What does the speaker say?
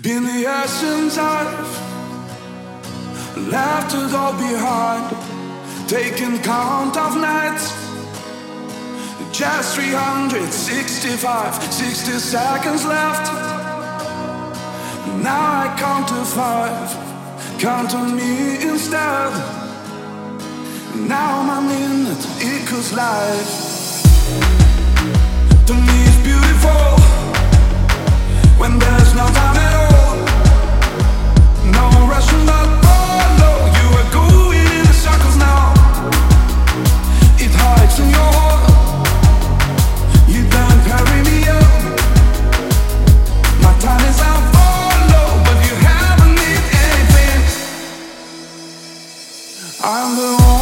Been the essence of laughter, left it all behind. Taking count of nights, just 365, 60 seconds left. Now I count to five, count on me instead. Now my minute equals life. To me, it's beautiful. I'm the one